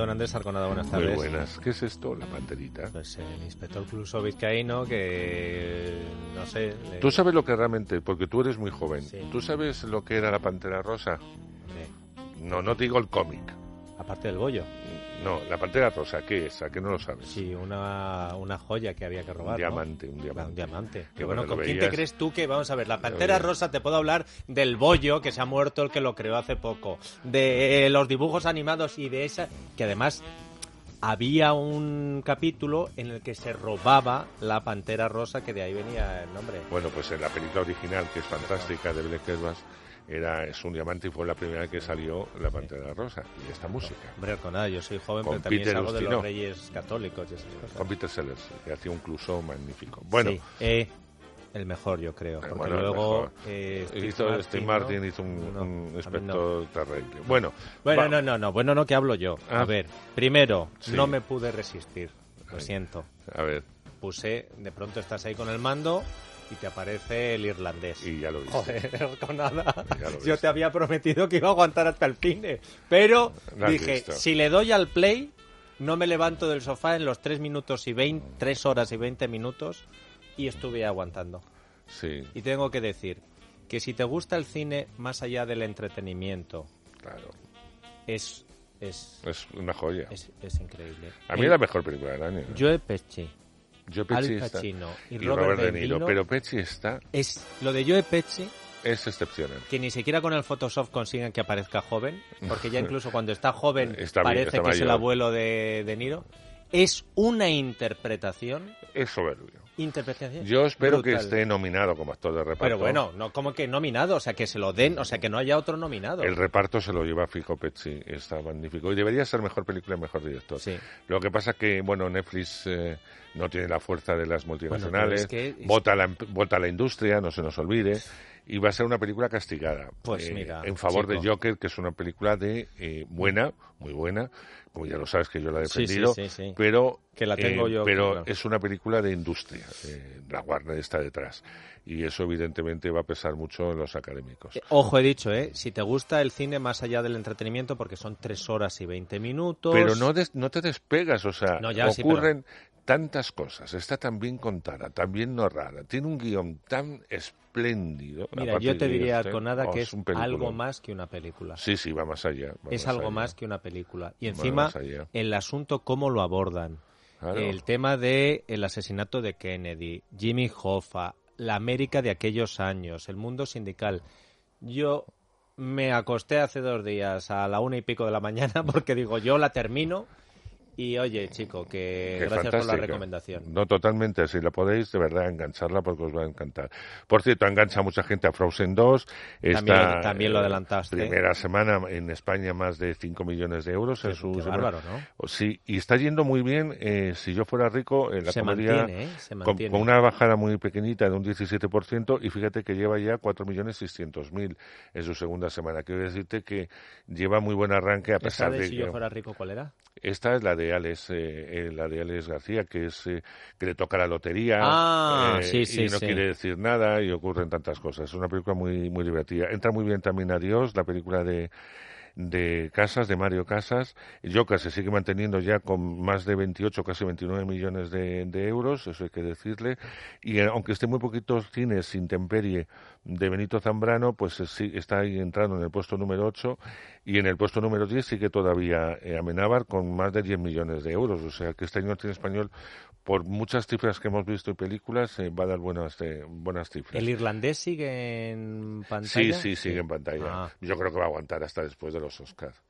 Don Andrés Arconada, buenas Muy tardes. buenas. ¿Qué es esto, la panterita? Pues el inspector Cluso Vizcaíno, que no sé. le- Tú sabes lo que realmente, porque tú eres muy joven, Sí. ¿tú sabes lo que era la pantera rosa? eh, No, no te digo el cómic. aparte del bollo. No, la pantera rosa, ¿qué es? ¿A qué no lo sabes? Sí, una, una joya que había que robar. un diamante, un Un diamante. diamante. Que Que bueno, ¿con quién te crees tú que, vamos a ver, la Pantera. Rosa te puedo hablar del bollo, que se ha muerto el que lo creó hace poco, de los dibujos animados y de esa, que además había un capítulo en el que se robaba la Pantera Rosa, que de ahí venía el nombre. Bueno, pues en la película original, que es fantástica, de Black Canvas, era, es un diamante y fue la primera que salió la pantera rosa. Y esta música. Hombre, con nada, yo soy joven, Con pero también Peter salgo de los reyes católicos y esas cosas. Con Peter Sellers, que hacía un cluso magnífico. Bueno, Sí, eh, el mejor, yo creo. Eh, Porque bueno, luego. eh, Steve hizo, Martin, Steve ¿no? Martin hizo un, No, un mí no. terrible. Bueno, Bueno, no, no, no. Bueno, no, que hablo yo. Ah. A ver, primero, Sí. no me pude resistir. Lo siento. a ver, Puse, de pronto estás ahí con el mando y te aparece el irlandés. y ya lo viste. Joder, con nada. Yo te había prometido que iba a aguantar hasta el fin. eh. Pero dije, visto. si le doy al play, no me levanto del sofá en los 3 minutos y 20, 3 horas y 20 minutos y estuve aguantando. Sí, Y tengo que decir que si te gusta el cine más allá del entretenimiento, claro. es es, Es una joya. es, es increíble. A mí El es la mejor película del año. ¿no? Joe Pesci, Joe Pesci Al Pacino y, y Robert, De Niro, Pero Pesci está, es lo de Joe Pesci es excepcional. que ni siquiera con el Photoshop consiguen que aparezca joven, porque ya incluso cuando está joven Está bien, parece está que es el abuelo de De Niro. Es una interpretación, Es soberbio. Interpretación. Yo espero que brutal. esté nominado como actor de reparto. Pero bueno, no como que nominado, o sea, que se lo den, o sea, que no haya otro nominado. El reparto se lo lleva fijo Pesci, está magnífico. Y debería ser mejor película y mejor director. Sí. Lo que pasa que, bueno, Netflix eh, no tiene la fuerza de las multinacionales, pero es que es- vota, la, vota la industria, no se nos olvide, y va a ser una película castigada. eh, Pues mira, En favor chico. de Joker, que es una película de eh, buena, muy buena, como ya lo sabes que yo la he Sí, sí, defendido, sí, sí. pero, Que la tengo eh, yo, pero claro. es una película de industria, eh, la Warner está detrás, y eso evidentemente va a pesar mucho en los académicos. Eh, Ojo, he dicho, ¿eh? Si te gusta el cine más allá del entretenimiento, porque son 3 horas y 20 minutos. Pero no, des- no te despegas, o sea, No, ya sí, ocurren tantas cosas, está tan bien contada, tan bien narrada, tiene un guion tan espléndido. Mira, yo te diría este, con nada oh, que es algo más que una película. Sí, sí, va más allá. va es más algo allá. más que una película. Y encima, el asunto, cómo lo abordan. Claro. El tema de el asesinato de Kennedy, Jimmy Hoffa, la América de aquellos años, el mundo sindical. Yo me acosté hace dos días a la una y pico de la mañana porque digo, yo la termino. Y oye, chico, que Qué gracias por la recomendación. No, totalmente. Si la podéis, de verdad, engancharla porque os va a encantar. Por cierto, engancha a mucha gente a Frozen 2. También lo- también lo eh, adelantaste. Primera semana en España más de 5 millones de euros. en Qué- su qué semana. bárbaro, ¿no? O- Sí, y está yendo muy bien. eh, si yo fuera rico, en la Se comedia, mantiene, ¿eh? Se con, mantiene. con una bajada muy pequeñita de un 17%, y fíjate que lleva ya 4.600.000 en su segunda semana. Quiero decirte que lleva muy buen arranque a ¿Esa pesar de de si que... yo fuera rico cuál era? Esta es la de Alex, eh, eh, la de Alex García, que es eh, que le toca la lotería Ah, eh, sí, sí, y no sí. quiere decir nada y ocurren tantas cosas. Es una película muy muy divertida. Entra muy bien también Adiós, la película de de Casas, de Mario Casas. Joker se sigue manteniendo ya con más de 28, casi 29 millones de, de euros, eso hay que decirle. Y eh, aunque esté muy poquitos cines intemperie de Benito Zambrano, pues eh, sí, está ahí entrando en el puesto número 8 y en el puesto número 10 sigue todavía eh, Amenábar con más de 10 millones de euros. O sea que este año el cine español, por muchas cifras que hemos visto y películas, eh, va a dar buenas, eh, buenas cifras. ¿El irlandés sigue en Sí, pantalla? sí, sigue en pantalla. Ah. Yo creo que va a aguantar hasta después de los Oscars.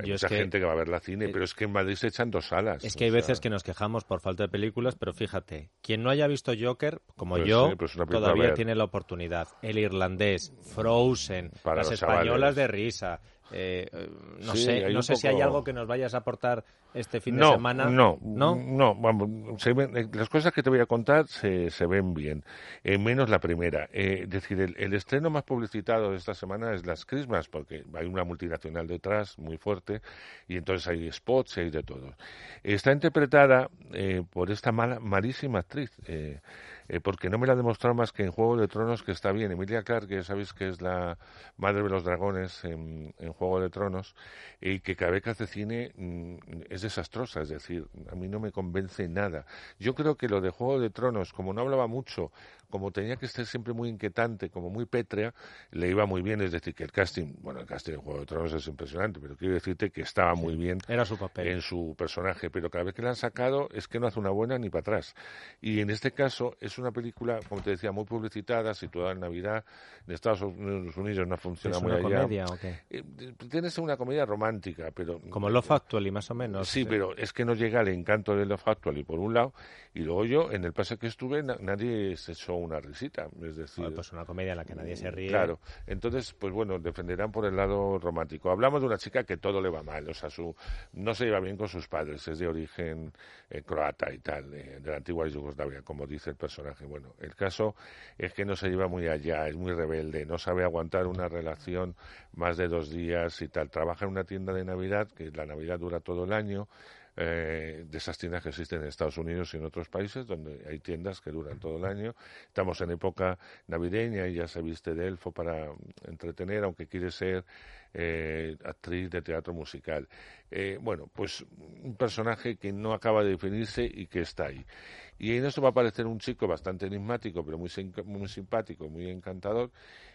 Hay Yo es mucha que- gente que va a ver la cine, eh, pero es que en Madrid se echan dos salas. Es que hay sea, veces que nos quejamos por falta de películas, pero fíjate, quien no haya visto Joker, como Pues yo, sí, pues todavía tiene la oportunidad. El irlandés, Frozen, Para las españolas chavales. de risa, Eh, eh, no sé, no sé si hay algo que nos vayas a aportar este fin de semana. No, no, no. Vamos, las cosas que te voy a contar se, se ven bien, menos la primera. es decir, el, el, estreno más publicitado de esta semana es Las Christmas, porque hay una multinacional detrás muy fuerte y entonces hay spots y hay de todo. Está interpretada por esta mala, malísima actriz. Eh, porque no me la ha demostrado más que en Juego de Tronos, que está bien. Emilia Clarke, que sabéis que es la madre de los dragones en, Juego de Tronos, y que cada vez que hace cine mm, es desastrosa, es decir, a mí no me convence nada. Yo creo que lo de Juego de Tronos, como no hablaba mucho, como tenía que ser siempre muy inquietante, como muy pétrea, le iba muy bien. Es decir, que el casting, bueno, el casting en Juego de Tronos es impresionante, pero quiero decirte que estaba muy bien Era su papel. en su personaje. Pero cada vez que la han sacado es que no hace una buena ni para atrás. Y en este caso es una película, como te decía, muy publicitada, situada en Navidad. En Estados Unidos no funciona muy una allá. comedia o qué? Eh, tiene una comedia romántica, pero... Como Love Actually, más o menos. Sí, pero es que no llega al encanto de Love Actually, por un lado, y luego yo, en el pase que estuve, nadie se echó una risita. Es decir, pues una comedia en la que nadie se ríe. Claro. Entonces, pues bueno, defenderán por el lado romántico. Hablamos de una chica que todo le va mal, o sea, su, no se lleva bien con sus padres, es de origen eh, croata y tal, de la antigua Yugoslavia, como dice el personaje. Bueno, el caso es que no se lleva muy allá, es muy rebelde, no sabe aguantar una relación más de dos días y tal. Trabaja en una tienda de Navidad, que la Navidad dura todo el año, eh, de esas tiendas que existen en Estados Unidos y en otros países, donde hay tiendas que duran todo el año. Estamos en época navideña y ya se viste de elfo para entretener, aunque quiere ser eh, actriz de teatro musical. Eh, bueno, pues un personaje que no acaba de definirse y que está ahí. Y en eso va a aparecer un chico bastante enigmático, pero muy, muy simpático, muy encantador,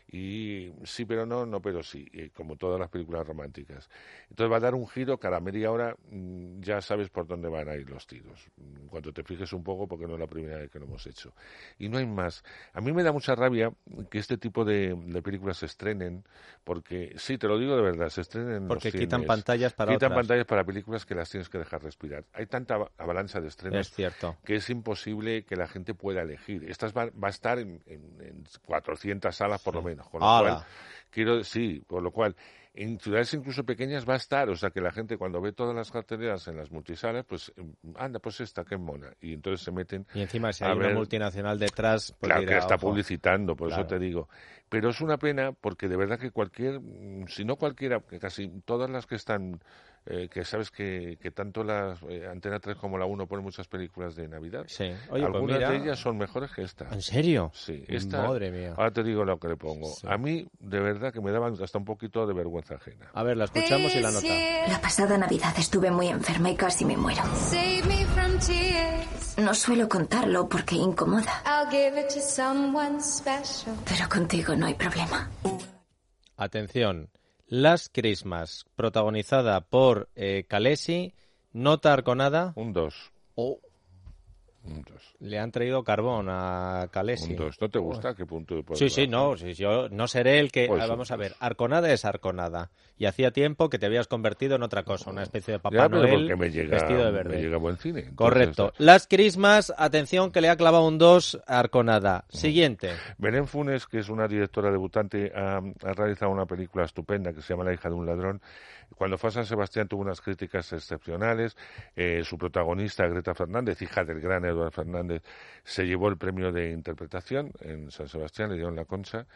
y sí pero no, no pero sí, como todas las películas románticas. Entonces va a dar un giro, cada media hora mm, ya sabes por dónde van a ir los tiros, cuando te fijes un poco, porque no es la primera vez que lo hemos hecho. Y no hay más. A mí me da mucha rabia que este tipo de, películas se estrenen, porque sí, te lo digo de verdad, se estrenen Porque los quitan pantallas para Quitan pantallas para películas que las tienes que dejar respirar. Hay tanta avalancha de estrenos cierto. que es imposible que la gente pueda elegir. Esta va, va a estar en, en, 400 salas por lo menos con lo cual, quiero, sí, por lo cual, en ciudades incluso pequeñas va a estar, o sea que la gente cuando ve todas las carteleras en las multisalas, pues anda, pues esta, qué mona. Y entonces se meten. Y encima, si hay una multinacional detrás, pues claro que está publicitando, por eso te digo. Pero es una pena porque de verdad que cualquier, si no cualquiera, que casi todas las que están eh, que sabes que, que tanto la eh, Antena 3 como la 1 ponen muchas películas de Navidad. Sí. Pues Algunas de ellas son mejores que esta. ¿En serio? Sí. Esta, Madre mía. Ahora te digo lo que le pongo. A mí, de verdad, que me daban hasta un poquito de vergüenza ajena. A ver, la escuchamos y la nota. La pasada Navidad estuve muy enferma y casi me muero. No suelo contarlo porque incomoda. Pero contigo no hay problema. Atención. Last Christmas, protagonizada por eh, Kalesi, nota arconada. Un 2. Oh. Le han traído carbón a Calesi. ¿No te gusta? ¿Qué punto Sí, sí, no. yo no seré el que. Pues vamos a ver. Arconada es Arconada. Y hacía tiempo que te habías convertido en otra cosa, una especie de Papá Noel vestido de verde. Me llega buen cine. Correcto. Las Christmas, atención que le ha clavado un 2 a Arconada. Siguiente. Belén Funes, que es una directora debutante, ha, ha realizado una película estupenda que se llama La hija de un ladrón cuando fue a San Sebastián tuvo unas críticas excepcionales. Eh, su protagonista, Greta Fernández, hija del gran Eduardo Fernández, se llevó el premio de interpretación en San Sebastián, le dieron la concha.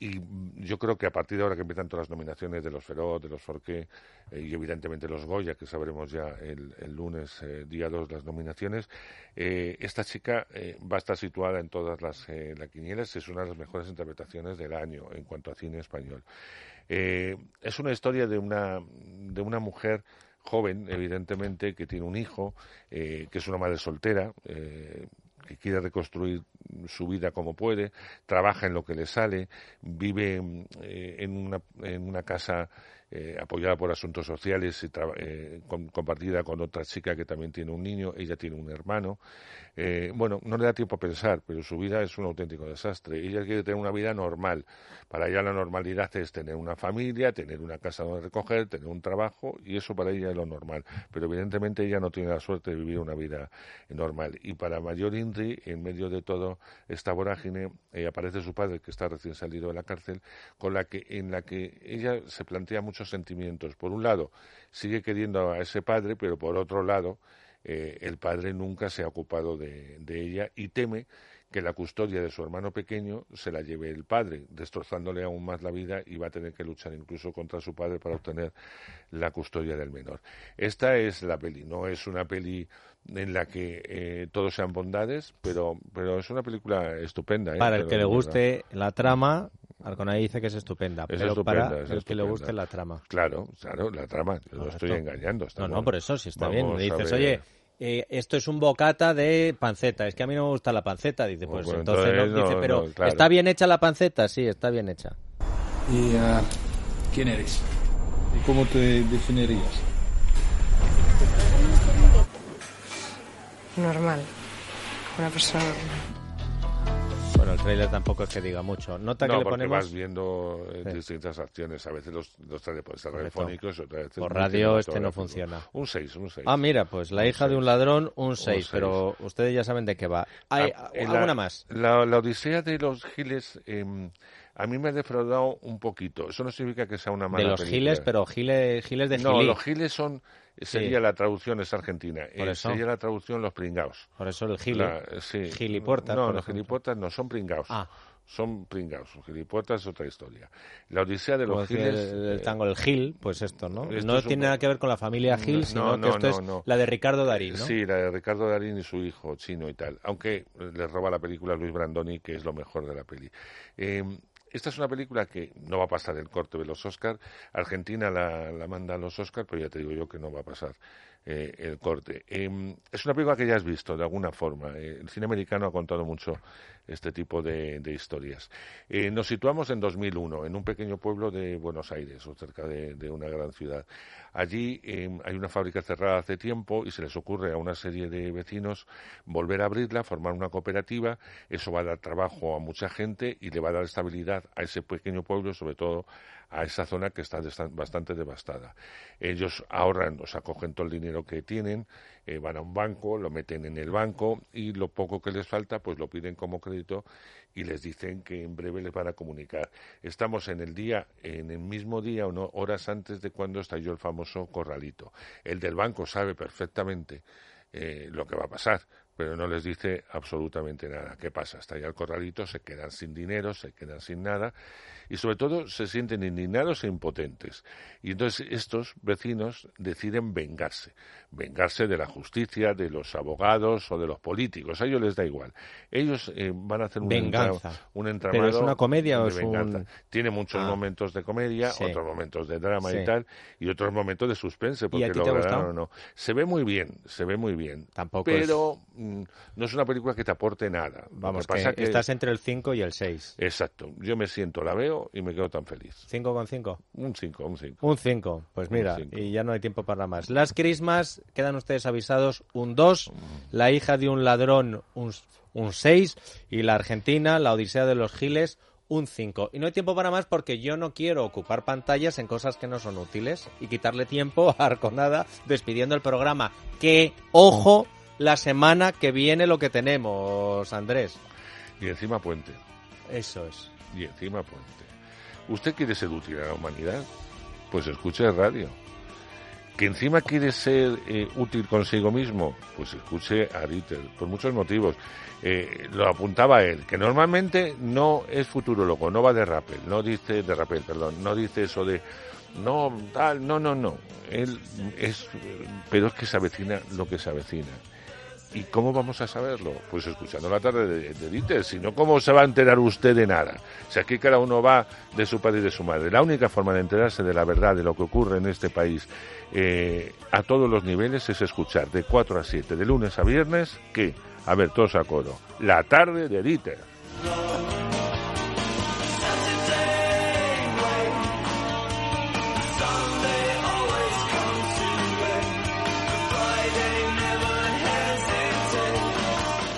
Y yo creo que a partir de ahora que empiezan todas las nominaciones de los Feroz, de los Forqué eh, y evidentemente los Goya, que sabremos ya el, lunes, eh, día 2, las nominaciones, esta chica va a estar situada en todas las la quinielas. Es una de las mejores interpretaciones del año en cuanto a cine español. Eh, es una historia de una, de una mujer joven, evidentemente, que tiene un hijo, eh, que es una madre soltera, eh, que quiere reconstruir su vida como puede, trabaja en lo que le sale, vive en, una, en una casa eh, apoyada por asuntos sociales y eh, compartida con otra chica que también tiene un niño, ella tiene un hermano. Eh, bueno, no le da tiempo a pensar, pero su vida es un auténtico desastre. Ella quiere tener una vida normal. Para ella la normalidad es tener una familia, tener una casa donde recoger, tener un trabajo, y eso para ella es lo normal. Pero evidentemente ella no tiene la suerte de vivir una vida normal. Y para mayor Indri, en medio de todo esta vorágine, aparece su padre, que está recién salido de la cárcel, con la que, en la que ella se plantea mucho muchos sentimientos. Por un lado, sigue queriendo a ese padre, pero por otro lado, eh, el padre nunca se ha ocupado de, de ella y teme que la custodia de su hermano pequeño se la lleve el padre, destrozándole aún más la vida y va a tener que luchar incluso contra su padre para obtener la custodia del menor. Esta es la peli, no es una peli en la que eh, todos sean bondades, pero, pero es una película estupenda. ¿eh? Para el que le guste la trama, Arconay dice que es estupenda, Es pero estupenda, para es el que le guste la trama. Claro, claro, la trama. Yo no Correcto. estoy engañando. está No, no, bueno. por eso sí está Vamos bien. Le dices, oye, eh, esto es un bocata de panceta. Es que a mí no me gusta la panceta. Dice, pues Bueno, entonces, entonces no, dice, no, pero no, claro. ¿está bien hecha la panceta? Sí, está bien hecha. ¿Y ah, quién eres? ¿Y cómo te definirías? normal. Una persona normal. Bueno, el tráiler tampoco es que diga mucho. Nota No, que le porque ponemos vas viendo eh, Sí. distintas acciones. A veces los, los trae por veces Por radio este no funciona. Un 6, un 6. Ah, mira, pues la Un hija de un seis. ladrón, un 6, seis. pero ustedes ya saben de qué va. ¿Hay Ah, alguna la- más? La, la Odisea de los Giles em, a mí me ha defraudado un poquito. Eso no significa que sea una mala De los película. giles, pero giles, giles de No, gilí. los Giles son... Sería Sí. la traducción, es argentina. Por Eh, eso. sería la traducción los pringaos. Por eso el gile. La- sí. No, los ejemplo. gilipuertas no, son pringaos. Ah. Son pringaos. Los gilipuertas es otra historia. La Odisea de los decía Giles... el, el eh, tango, el Gil, pues esto, ¿no? esto no es tiene nada que ver con la familia Gil, No, sino no, que esto no, es la de Ricardo Darín, ¿no? Sí, la de Ricardo Darín y su hijo chino y tal. Aunque le roba la película Luis Brandoni, que es lo mejor de la peli. Eh, esta es una película que no va a pasar el corte de los Oscar. Argentina la, la manda a los Oscar, pero ya te digo yo que no va a pasar eh, el corte. Eh, es una película que ya has visto de alguna forma. Eh, el cine americano ha contado mucho este tipo de, de historias. Eh, nos situamos en 2001, en un pequeño pueblo de Buenos Aires, o cerca de, una gran ciudad. Allí eh, hay una fábrica cerrada hace tiempo y se les ocurre a una serie de vecinos volver a abrirla, formar una cooperativa. Eso va a dar trabajo a mucha gente y le va a dar estabilidad a ese pequeño pueblo, sobre todo a esa zona que está bastante devastada. Ellos ahorran, o sea, cogen todo el dinero que tienen, eh, van a un banco, lo meten en el banco y lo poco que les falta, pues lo piden como crédito y les dicen que en breve les van a comunicar. Estamos en el día, en el mismo día o no, horas antes de cuando estalló el famoso corralito. El del banco sabe perfectamente eh, lo que va a pasar, pero no les dice absolutamente nada. ¿Qué pasa? Estalla el corralito, se quedan sin dinero, se quedan sin nada y sobre todo se sienten indignados e impotentes. Y entonces estos vecinos deciden vengarse, vengarse de la justicia, de los abogados o de los políticos. A ellos les da igual. Ellos eh, van a hacer un, Venganza. entra- un entramado. ¿Pero es una comedia o es un-. Tiene muchos Ah. momentos de comedia, Sí. otros momentos de drama Sí. y tal, y otros momentos de suspense, porque lo o no. Se ve muy bien, se ve muy bien. Tampoco pero no es una película que te aporte nada. Vamos, que pasa que- estás entre el 5 y el 6. Exacto. Yo me siento, la veo y me quedo tan feliz. ¿5 con 5? Un 5, un 5. Un 5, pues mira, cinco. y ya no hay tiempo para más. Las Crismas, quedan ustedes avisados, un 2, La hija de un ladrón, un 6, y la Argentina, La Odisea de los Giles, un 5. Y no hay tiempo para más porque yo no quiero ocupar pantallas en cosas que no son útiles y quitarle tiempo a Arconada despidiendo el programa. Que, ojo, la semana que viene lo que tenemos, Andrés. Y encima puente. Eso es. Y encima puente. ¿Usted quiere ser útil a la humanidad? Pues escuche radio. ¿Que encima quiere ser eh, útil consigo mismo? Pues escuche a Dieter, por muchos motivos. Eh, lo apuntaba él, que normalmente no es futurólogo, no va de rappel, no dice de rappel, perdón, no dice eso de no, tal, no, no, no. Él es, pero es que se avecina lo que se avecina. ¿Y cómo vamos a saberlo? Pues escuchando la tarde de, de Dieter, si no, ¿cómo se va a enterar usted de nada? Si aquí cada uno va de su padre y de su madre. La única forma de enterarse de la verdad, de lo que ocurre en este país, eh, a todos los niveles, es escuchar de 4 a 7, de lunes a viernes, que, a ver, todos a coro, la tarde de Dieter.